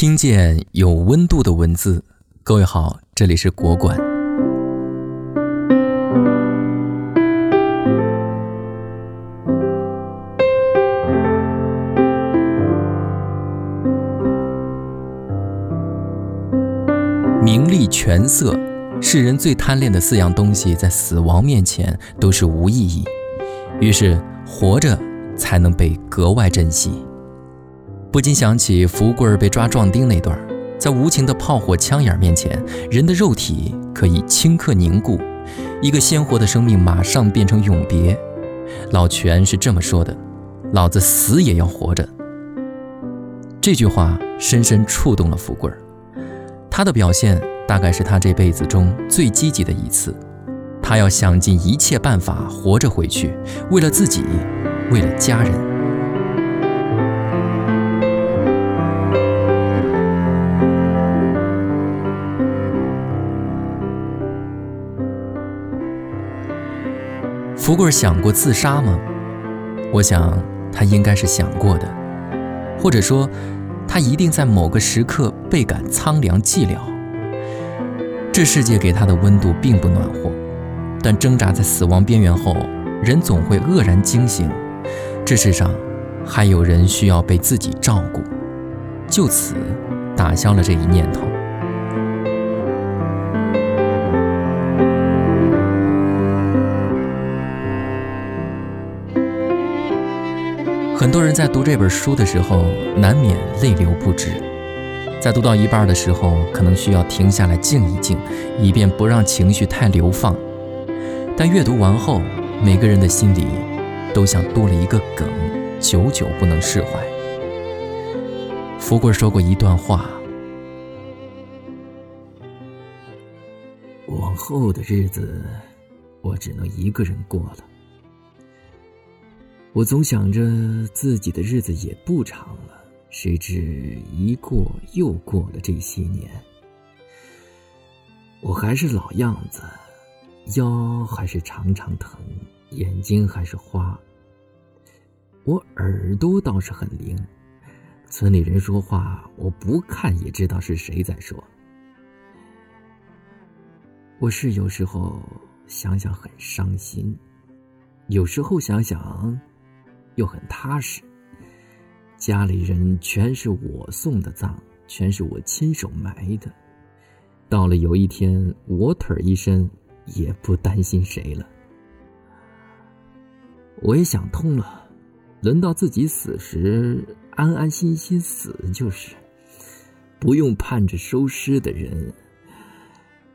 听见有温度的文字，各位好，这里是国馆。名利权色，世人最贪恋的四样东西，在死亡面前都是无意义。于是，活着才能被格外珍惜。不禁想起福贵儿被抓壮丁那段，在无情的炮火枪眼面前，人的肉体可以顷刻凝固，一个鲜活的生命马上变成永别。老全是这么说的：“老子死也要活着。”这句话深深触动了福贵儿。他的表现大概是他这辈子中最积极的一次。他要想尽一切办法活着回去，为了自己，为了家人。福贵想过自杀吗？我想他应该是想过的，或者说，他一定在某个时刻倍感苍凉寂寥。这世界给他的温度并不暖和。但挣扎在死亡边缘后，人总会愕然惊醒：这世上还有人需要被自己照顾，就此打消了这一念头。很多人在读这本书的时候，难免泪流不止。在读到一半的时候，可能需要停下来静一静，以便不让情绪太流放。但阅读完后，每个人的心里都像多了一个梗，久久不能释怀。福贵说过一段话：“往后的日子，我只能一个人过了。我总想着自己的日子也不长了，谁知一过又过了这些年，我还是老样子。”腰还是常常疼，眼睛还是花。我耳朵倒是很灵，村里人说话，我不看也知道是谁在说。我是有时候想想很伤心，有时候想想又很踏实。家里人全是我送的葬，全是我亲手埋的。到了有一天，我腿一伸。也不担心谁了。我也想通了，轮到自己死时，安安心心死就是，不用盼着收尸的人。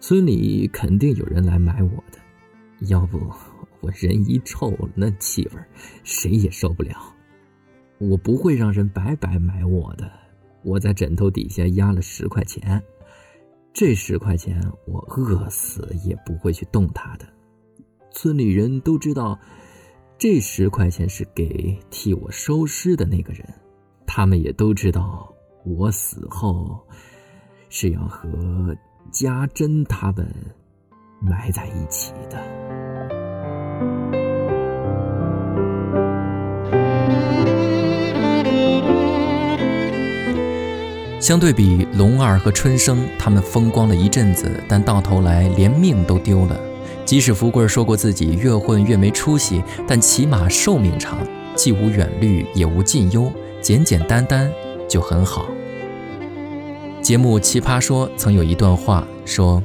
村里肯定有人来埋我的，要不我人一臭，那气味谁也受不了。我不会让人白白埋我的，我在枕头底下压了十块钱。这十块钱，我饿死也不会去动它的。村里人都知道，这十块钱是给替我收尸的那个人，他们也都知道，我死后是要和家珍他们埋在一起的。相对比龙二和春生，他们风光了一阵子，但到头来连命都丢了。即使福贵说过自己越混越没出息，但起码寿命长，既无远虑也无近忧，简简单单就很好。节目《奇葩说》曾有一段话说：“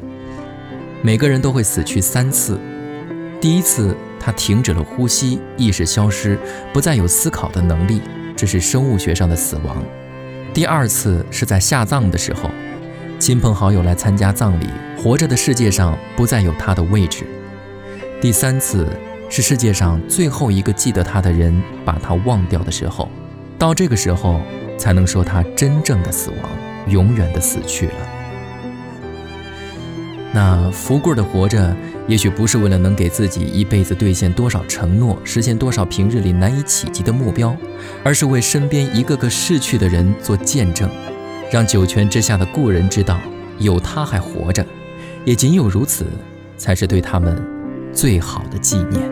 每个人都会死去三次，第一次他停止了呼吸，意识消失，不再有思考的能力，这是生物学上的死亡。”第二次是在下葬的时候，亲朋好友来参加葬礼，活着的世界上不再有他的位置。第三次是世界上最后一个记得他的人把他忘掉的时候，到这个时候才能说他真正的死亡，永远的死去了。那福贵的活着，也许不是为了能给自己一辈子兑现多少承诺，实现多少平日里难以企及的目标，而是为身边一个个逝去的人做见证，让九泉之下的故人知道有他还活着，也仅有如此，才是对他们最好的纪念。